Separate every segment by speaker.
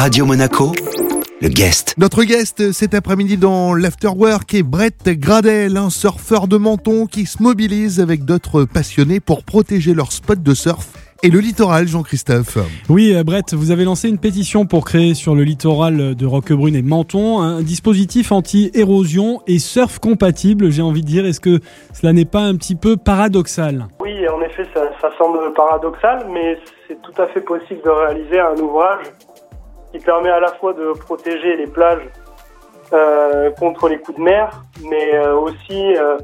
Speaker 1: Radio Monaco, le guest.
Speaker 2: Notre guest cet après-midi dans l'Afterwork est Brett Gradel, un surfeur de Menton qui se mobilise avec d'autres passionnés pour protéger leur spot de surf et le littoral, Jean-Christophe.
Speaker 3: Oui, euh, Brett, vous avez lancé une pétition pour créer sur le littoral de Roquebrune et Menton un dispositif anti-érosion et surf compatible, j'ai envie de dire. Est-ce que cela n'est pas un petit peu paradoxal?
Speaker 4: Oui, en effet, ça, ça semble paradoxal, mais c'est tout à fait possible de réaliser un ouvrage qui permet à la fois de protéger les plages euh, contre les coups de mer, mais euh, aussi euh,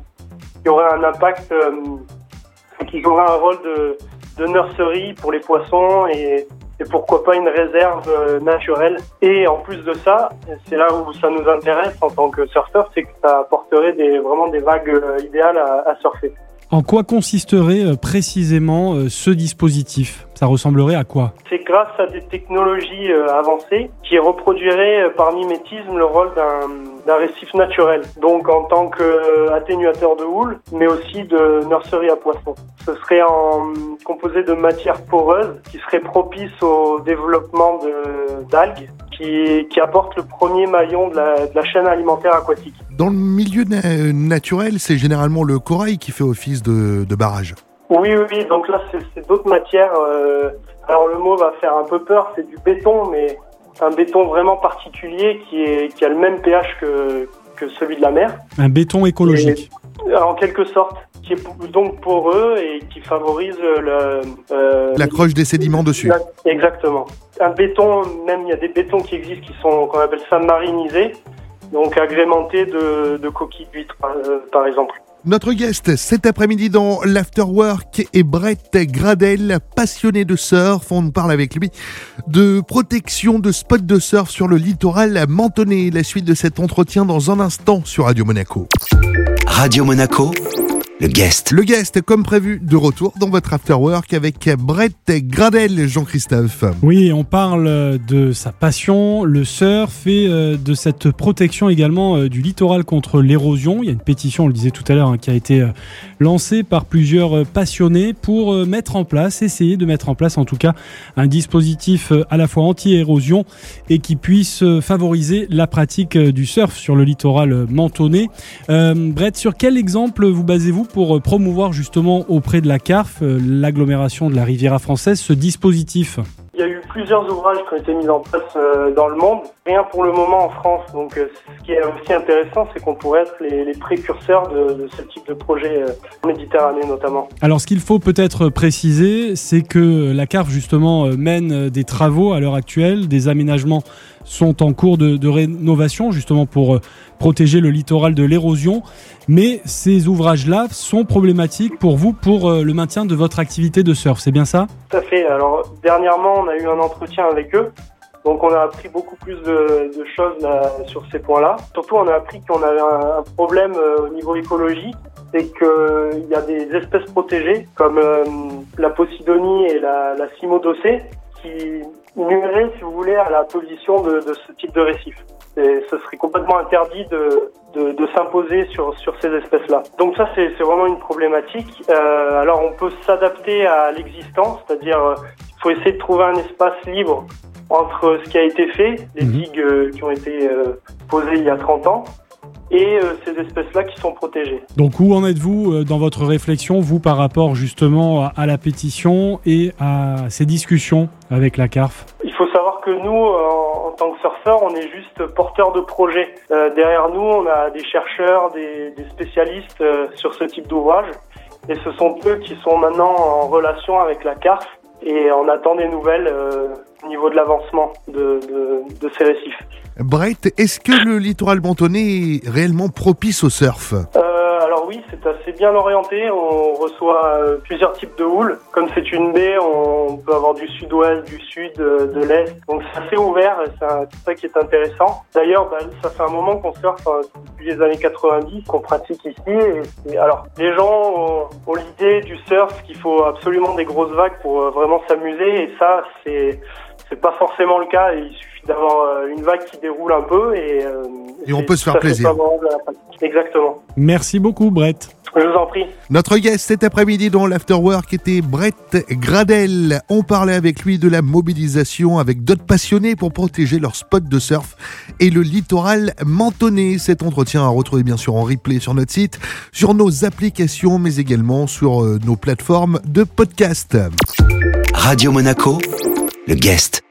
Speaker 4: qui aurait un impact, qui jouerait un rôle de, de nurserie pour les poissons et, pourquoi pas une réserve naturelle. Et en plus de ça, c'est là où ça nous intéresse en tant que surfeur, c'est que ça apporterait des, vraiment des vagues idéales à surfer.
Speaker 3: En quoi consisterait euh, précisément euh, ce dispositif? Ça ressemblerait à quoi?
Speaker 4: C'est grâce à des technologies euh, avancées qui reproduiraient par mimétisme le rôle d'un récif naturel. Donc en tant qu'atténuateur de houle, mais aussi de nurserie à poissons. Ce serait en composé de matières poreuses qui seraient propices au développement d'algues qui, qui apportent le premier maillon de la, de la chaîne alimentaire aquatique.
Speaker 2: Dans le milieu na- naturel, c'est généralement le corail qui fait office de, de barrage.
Speaker 4: Oui, oui, oui. Donc là, c'est- d'autres matières. euh, alors le mot va faire un peu peur, c'est du béton, mais un béton vraiment particulier qui, est, qui a le même pH que, que celui de la mer,
Speaker 3: Un béton écologique.
Speaker 4: en quelque sorte, qui est donc poreux et qui favorise le... euh,
Speaker 2: L'accroche des sédiments dessus.
Speaker 4: la- Exactement. Un béton, même il y a des bétons qui existent qui sont qu'on appelle ça marinisés, donc agrémentés de, de coquilles d'huîtres, euh, par exemple.
Speaker 2: Notre guest cet après-midi dans l'Afterwork est Brett Gradel, passionné de surf. On parle avec lui de protection de spots de surf sur le littoral mentonné. La suite de cet entretien dans un instant sur Radio Monaco.
Speaker 1: Radio Monaco, le guest.
Speaker 2: Le guest, comme prévu, de retour dans votre Afterwork avec Brett Gradel, Jean-Christophe.
Speaker 3: Oui, on parle de sa passion, le surf, et euh, de cette protection également euh, du littoral contre l'érosion. Il y a une pétition, on le disait tout à l'heure, hein, qui a été euh, lancée par plusieurs passionnés pour mettre en place, essayer de mettre en place en tout cas un dispositif à la fois anti-érosion et qui puisse favoriser la pratique du surf sur le littoral mentonné. Euh, Brett, sur quel exemple vous basez-vous pour euh, promouvoir justement auprès de la CARF, euh, l'agglomération de la Riviera française, ce dispositif
Speaker 4: Il y a eu plusieurs ouvrages qui ont été mis en place euh, dans le monde, rien pour le moment en France. Donc ce qui est aussi intéressant, c'est qu'on pourrait être les, les précurseurs de, de ce type de projet en Méditerranée notamment.
Speaker 3: Alors, ce qu'il faut peut-être préciser, c'est que la CARF, justement, mène des travaux à l'heure actuelle. Des aménagements sont en cours de, rénovation, justement, pour euh, protéger le littoral de l'érosion. Mais ces ouvrages-là sont problématiques pour vous, pour euh, le maintien de votre activité de surf. C'est bien ça?
Speaker 4: Tout à fait. Alors dernièrement, on a eu un entretien avec eux. Donc on a appris beaucoup plus de, choses là, sur ces points-là. Surtout, on a appris qu'on avait un, problème euh, au niveau écologique, c'est qu'il y a des espèces protégées comme euh, la Posidonie et la, la Cimodocée qui nuiraient, si vous voulez, à la position de, de ce type de récif. Et ce serait complètement interdit de, de, de s'imposer sur, sur ces espèces-là. Donc ça, c'est c'est vraiment une problématique. Euh, alors on peut s'adapter à l'existant, c'est-à-dire euh, il faut essayer de trouver un espace libre entre ce qui a été fait, les
Speaker 3: Mhm.
Speaker 4: digues euh, qui ont été euh, posées il y a 30 ans, et euh, ces espèces-là qui sont protégées.
Speaker 3: Donc, où en êtes-vous euh, dans votre réflexion, vous, par rapport justement à, la pétition et à ces discussions avec la CARF?
Speaker 4: Il faut savoir que nous, en, en tant que surfeurs, on est juste porteurs de projets. Euh, derrière nous, on a des chercheurs, des, des spécialistes euh, sur ce type d'ouvrage. Et ce sont eux qui sont maintenant en relation avec la CARF et on attend des nouvelles euh, au niveau de l'avancement de, de, de ces récifs.
Speaker 2: Brett, est-ce que le littoral mentonné est réellement propice au surf?
Speaker 4: Euh, c'est bien orienté. On reçoit euh, plusieurs types de houles. Comme c'est une baie, on peut avoir du sud-ouest, du sud, euh, de l'est. Donc c'est assez ouvert c'est ça qui est intéressant. D'ailleurs, bah, ça fait un moment qu'on surfe hein, depuis les années 90, qu'on pratique ici. Alors, les gens ont, ont l'idée du surf qu'il faut absolument des grosses vagues pour euh, vraiment s'amuser. Et ça, c'est c'est pas forcément le cas. Il suffit d'avoir euh, une vague qui déroule un peu et, euh,
Speaker 2: Et on peut se faire plaisir.
Speaker 4: pratique. Exactement.
Speaker 3: Merci beaucoup, Brett.
Speaker 4: Je vous en prie.
Speaker 2: Notre guest cet après-midi dans l'Afterwork était Brett Gradel. On parlait avec lui de la mobilisation avec d'autres passionnés pour protéger leur spot de surf et le littoral mentonné. Cet entretien à retrouver bien sûr en replay sur notre site, sur nos applications, mais également sur euh, nos plateformes de podcast.
Speaker 1: Radio Monaco, le guest.